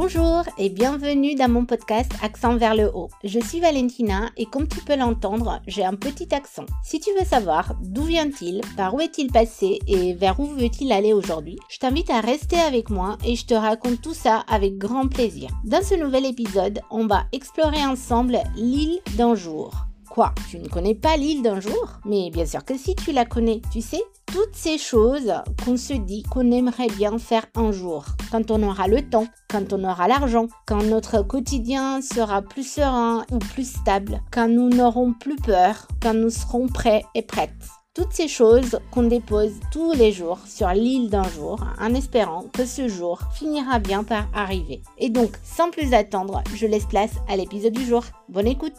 Bonjour et bienvenue dans mon podcast Accent vers le haut. Je suis Valentina et comme tu peux l'entendre, j'ai un petit accent. Si tu veux savoir d'où vient-il, par où est-il passé et vers où veut-il aller aujourd'hui, je t'invite à rester avec moi et je te raconte tout ça avec grand plaisir. Dans ce nouvel épisode, on va explorer ensemble l'île d'un jour. Tu ne connais pas l'île d'un jour Mais bien sûr que si tu la connais, tu sais, toutes ces choses qu'on se dit qu'on aimerait bien faire un jour, quand on aura le temps, quand on aura l'argent, quand notre quotidien sera plus serein ou plus stable, quand nous n'aurons plus peur, quand nous serons prêts et prêtes. Toutes ces choses qu'on dépose tous les jours sur l'île d'un jour en espérant que ce jour finira bien par arriver. Et donc, sans plus attendre, je laisse place à l'épisode du jour. Bonne écoute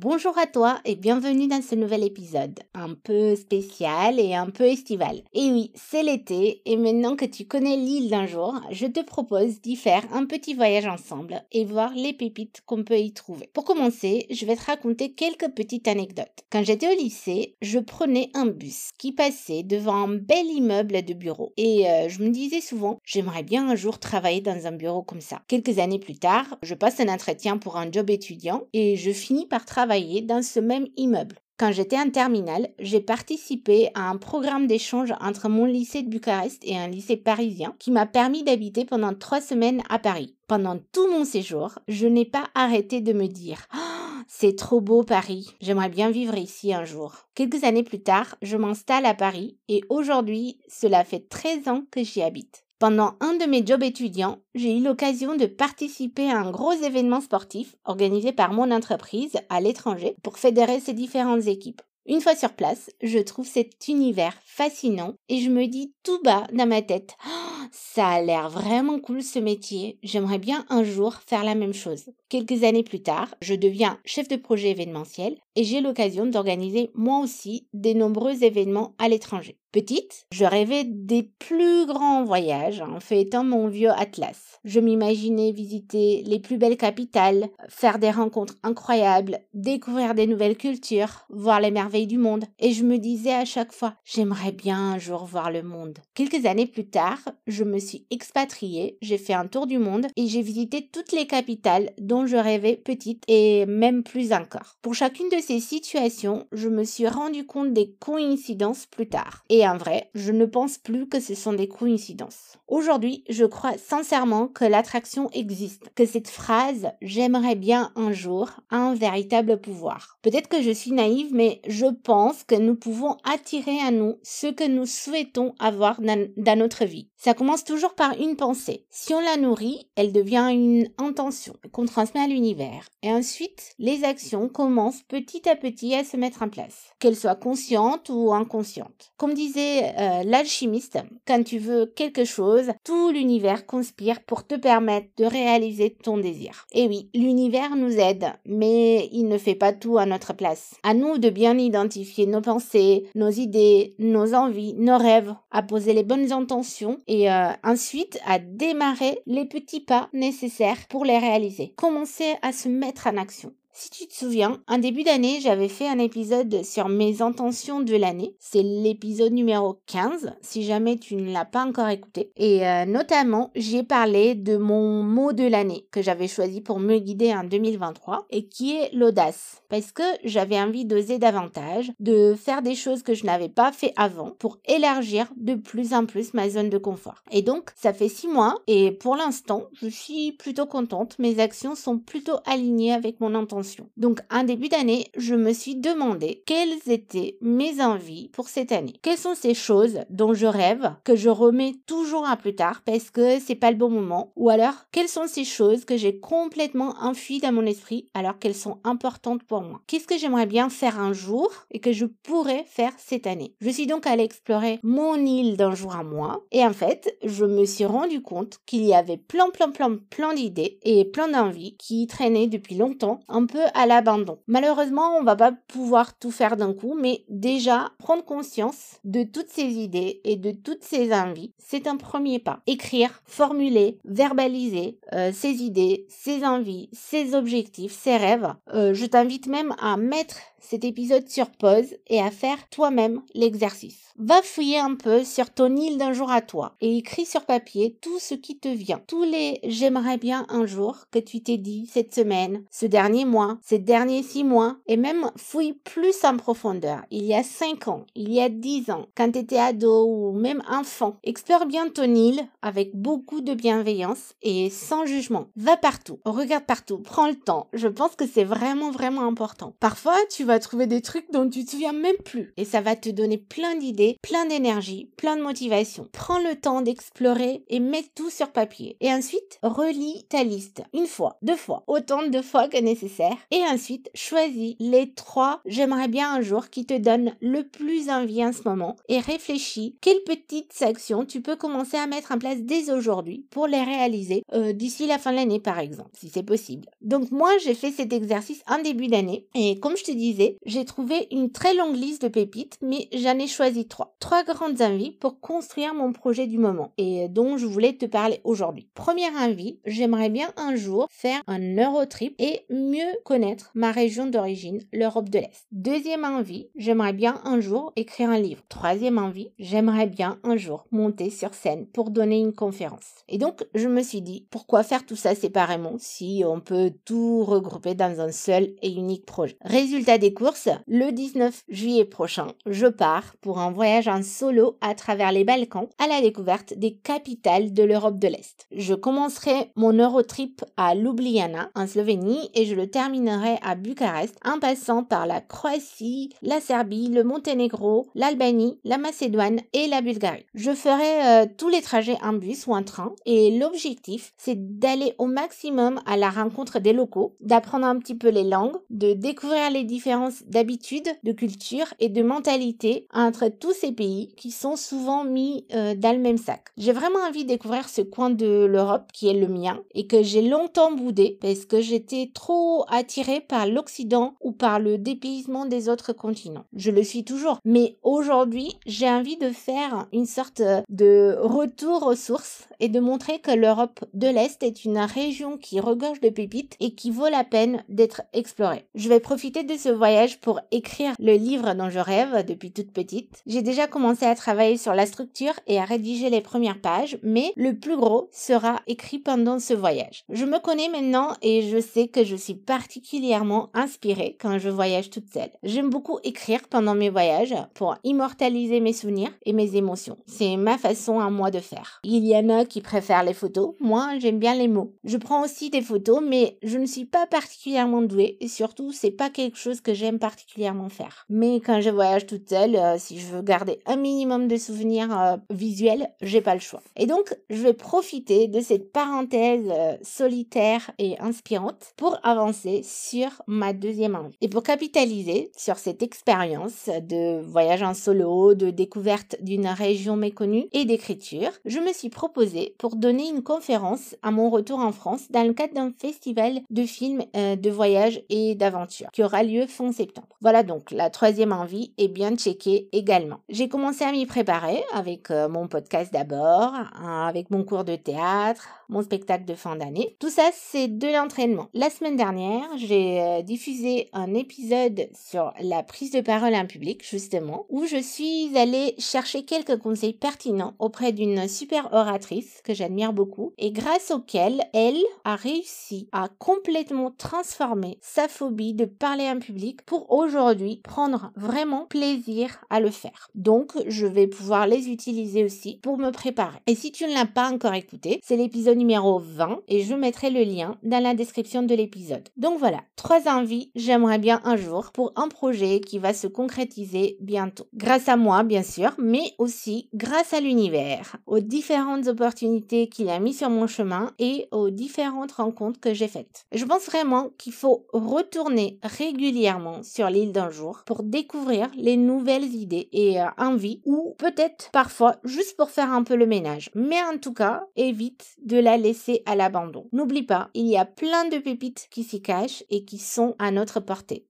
Bonjour à toi et bienvenue dans ce nouvel épisode, un peu spécial et un peu estival. Et oui, c'est l'été et maintenant que tu connais l'île d'un jour, je te propose d'y faire un petit voyage ensemble et voir les pépites qu'on peut y trouver. Pour commencer, je vais te raconter quelques petites anecdotes. Quand j'étais au lycée, je prenais un bus qui passait devant un bel immeuble de bureau et euh, je me disais souvent, j'aimerais bien un jour travailler dans un bureau comme ça. Quelques années plus tard, je passe un entretien pour un job étudiant et je finis par travailler dans ce même immeuble. Quand j'étais en terminale, j'ai participé à un programme d'échange entre mon lycée de Bucarest et un lycée parisien qui m'a permis d'habiter pendant trois semaines à Paris. Pendant tout mon séjour, je n'ai pas arrêté de me dire oh, c'est trop beau Paris, j'aimerais bien vivre ici un jour. Quelques années plus tard, je m'installe à Paris et aujourd'hui, cela fait 13 ans que j'y habite. Pendant un de mes jobs étudiants, j'ai eu l'occasion de participer à un gros événement sportif organisé par mon entreprise à l'étranger pour fédérer ces différentes équipes. Une fois sur place, je trouve cet univers fascinant et je me dis tout bas dans ma tête, oh, ça a l'air vraiment cool ce métier, j'aimerais bien un jour faire la même chose. Quelques années plus tard, je deviens chef de projet événementiel et j'ai l'occasion d'organiser moi aussi des nombreux événements à l'étranger. Petite, je rêvais des plus grands voyages en feuilletant mon vieux atlas. Je m'imaginais visiter les plus belles capitales, faire des rencontres incroyables, découvrir des nouvelles cultures, voir les merveilles du monde. Et je me disais à chaque fois, j'aimerais bien un jour voir le monde. Quelques années plus tard, me suis expatriée, j'ai fait un tour du monde et j'ai visité toutes les capitales dont je rêvais petite et même plus encore. Pour chacune de ces situations, je me suis rendu compte des coïncidences plus tard. Et en vrai, je ne pense plus que ce sont des coïncidences. Aujourd'hui, je crois sincèrement que l'attraction existe, que cette phrase j'aimerais bien un jour a un véritable pouvoir. Peut-être que je suis naïve, mais je pense que nous pouvons attirer à nous ce que nous souhaitons avoir dans, dans notre vie. Ça commence toujours par une pensée. Si on la nourrit, elle devient une intention qu'on transmet à l'univers. Et ensuite, les actions commencent petit à petit à se mettre en place, qu'elles soient conscientes ou inconscientes. Comme disait euh, l'alchimiste, quand tu veux quelque chose, tout l'univers conspire pour te permettre de réaliser ton désir. Et oui, l'univers nous aide, mais il ne fait pas tout à notre place. À nous de bien identifier nos pensées, nos idées, nos envies, nos rêves, à poser les bonnes intentions et euh, ensuite à démarrer les petits pas nécessaires pour les réaliser. Commencer à se mettre en action. Si tu te souviens, en début d'année, j'avais fait un épisode sur mes intentions de l'année. C'est l'épisode numéro 15, si jamais tu ne l'as pas encore écouté. Et euh, notamment, j'ai parlé de mon mot de l'année que j'avais choisi pour me guider en 2023 et qui est l'audace. Parce que j'avais envie d'oser davantage, de faire des choses que je n'avais pas fait avant pour élargir de plus en plus ma zone de confort. Et donc, ça fait six mois et pour l'instant, je suis plutôt contente. Mes actions sont plutôt alignées avec mon intention donc, en début d'année, je me suis demandé quelles étaient mes envies pour cette année. Quelles sont ces choses dont je rêve, que je remets toujours à plus tard parce que c'est pas le bon moment, ou alors quelles sont ces choses que j'ai complètement enfuies dans mon esprit alors qu'elles sont importantes pour moi? Qu'est-ce que j'aimerais bien faire un jour et que je pourrais faire cette année? Je suis donc allée explorer mon île d'un jour à moi et en fait, je me suis rendu compte qu'il y avait plein plein plein plein d'idées et plein d'envies qui traînaient depuis longtemps un peu à l'abandon. Malheureusement, on va pas pouvoir tout faire d'un coup, mais déjà prendre conscience de toutes ces idées et de toutes ces envies, c'est un premier pas. Écrire, formuler, verbaliser euh, ces idées, ces envies, ces objectifs, ces rêves. Euh, je t'invite même à mettre cet épisode sur pause et à faire toi-même l'exercice. Va fouiller un peu sur ton île d'un jour à toi et écris sur papier tout ce qui te vient. Tous les j'aimerais bien un jour que tu t'es dit cette semaine, ce dernier mois, ces derniers six mois et même fouille plus en profondeur. Il y a cinq ans, il y a dix ans, quand tu étais ado ou même enfant. Explore bien ton île avec beaucoup de bienveillance et sans jugement. Va partout, regarde partout, prends le temps. Je pense que c'est vraiment vraiment important. Parfois, tu vas trouver des trucs dont tu te souviens même plus et ça va te donner plein d'idées plein d'énergie, plein de motivation. Prends le temps d'explorer et mets tout sur papier. Et ensuite, relis ta liste une fois, deux fois, autant de fois que nécessaire. Et ensuite, choisis les trois j'aimerais bien un jour qui te donnent le plus envie en ce moment et réfléchis quelles petites actions tu peux commencer à mettre en place dès aujourd'hui pour les réaliser euh, d'ici la fin de l'année par exemple, si c'est possible. Donc moi, j'ai fait cet exercice en début d'année et comme je te disais, j'ai trouvé une très longue liste de pépites, mais j'en ai choisi trois trois. grandes envies pour construire mon projet du moment et dont je voulais te parler aujourd'hui. Première envie, j'aimerais bien un jour faire un Eurotrip et mieux connaître ma région d'origine, l'Europe de l'Est. Deuxième envie, j'aimerais bien un jour écrire un livre. Troisième envie, j'aimerais bien un jour monter sur scène pour donner une conférence. Et donc, je me suis dit, pourquoi faire tout ça séparément si on peut tout regrouper dans un seul et unique projet? Résultat des courses, le 19 juillet prochain, je pars pour un voyage en solo à travers les Balkans à la découverte des capitales de l'Europe de l'Est. Je commencerai mon Eurotrip à Ljubljana en Slovénie et je le terminerai à Bucarest en passant par la Croatie, la Serbie, le Monténégro, l'Albanie, la Macédoine et la Bulgarie. Je ferai euh, tous les trajets en bus ou en train et l'objectif c'est d'aller au maximum à la rencontre des locaux, d'apprendre un petit peu les langues, de découvrir les différences d'habitudes, de culture et de mentalité entre tous ces pays qui sont souvent mis euh, dans le même sac. J'ai vraiment envie de découvrir ce coin de l'Europe qui est le mien et que j'ai longtemps boudé parce que j'étais trop attirée par l'Occident ou par le dépaysement des autres continents. Je le suis toujours. Mais aujourd'hui, j'ai envie de faire une sorte de retour aux sources et de montrer que l'Europe de l'Est est une région qui regorge de pépites et qui vaut la peine d'être explorée. Je vais profiter de ce voyage pour écrire le livre dont je rêve depuis toute petite. J'ai déjà commencé à travailler sur la structure et à rédiger les premières pages, mais le plus gros sera écrit pendant ce voyage. Je me connais maintenant et je sais que je suis particulièrement inspirée quand je voyage toute seule. J'aime beaucoup écrire pendant mes voyages pour immortaliser mes souvenirs et mes émotions. C'est ma façon à moi de faire. Il y en a qui préfèrent les photos, moi j'aime bien les mots. Je prends aussi des photos, mais je ne suis pas particulièrement douée et surtout c'est pas quelque chose que j'aime particulièrement faire. Mais quand je voyage toute seule, euh, si je veux garder un minimum de souvenirs euh, visuels, j'ai pas le choix. Et donc, je vais profiter de cette parenthèse euh, solitaire et inspirante pour avancer sur ma deuxième envie. Et pour capitaliser sur cette expérience de voyage en solo, de découverte d'une région méconnue et d'écriture, je me suis proposée pour donner une conférence à mon retour en France dans le cadre d'un festival de films euh, de voyage et d'aventure qui aura lieu fin septembre. Voilà donc la troisième envie est bien checkée également. J'ai commencé à m'y préparer avec euh, mon podcast d'abord, hein, avec mon cours de théâtre, mon spectacle de fin d'année. Tout ça, c'est de l'entraînement. La semaine dernière, j'ai euh, diffusé un épisode sur la prise de parole en public, justement, où je suis allée chercher quelques conseils pertinents auprès d'une super oratrice que j'admire beaucoup et grâce auquel elle a réussi à complètement transformer sa phobie de parler en public pour aujourd'hui prendre vraiment plaisir à le faire. Donc, je vais pouvoir les utiliser aussi pour me préparer. Et si tu ne l'as pas encore écouté, c'est l'épisode numéro 20 et je mettrai le lien dans la description de l'épisode. Voilà, trois envies, j'aimerais bien un jour pour un projet qui va se concrétiser bientôt. Grâce à moi, bien sûr, mais aussi grâce à l'univers, aux différentes opportunités qu'il a mis sur mon chemin et aux différentes rencontres que j'ai faites. Je pense vraiment qu'il faut retourner régulièrement sur l'île d'un jour pour découvrir les nouvelles idées et euh, envies ou peut-être parfois juste pour faire un peu le ménage. Mais en tout cas, évite de la laisser à l'abandon. N'oublie pas, il y a plein de pépites qui s'y cachent et qui sont à notre portée.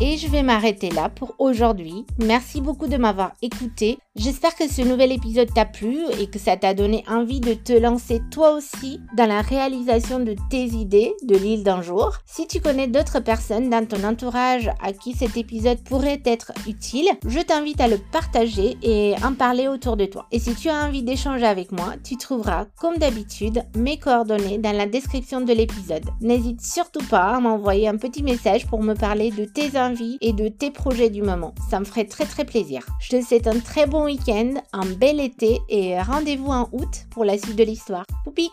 Et je vais m'arrêter là pour aujourd'hui. Merci beaucoup de m'avoir écouté. J'espère que ce nouvel épisode t'a plu et que ça t'a donné envie de te lancer toi aussi dans la réalisation de tes idées de l'île d'un jour. Si tu connais d'autres personnes dans ton entourage à qui cet épisode pourrait être utile, je t'invite à le partager et en parler autour de toi. Et si tu as envie d'échanger avec moi, tu trouveras comme d'habitude mes coordonnées dans la description de l'épisode. N'hésite surtout pas à m'envoyer un petit message pour me parler de tes envies et de tes projets du moment. Ça me ferait très très plaisir. Je te souhaite un très bon week-end, un bel été et rendez-vous en août pour la suite de l'histoire. Poupik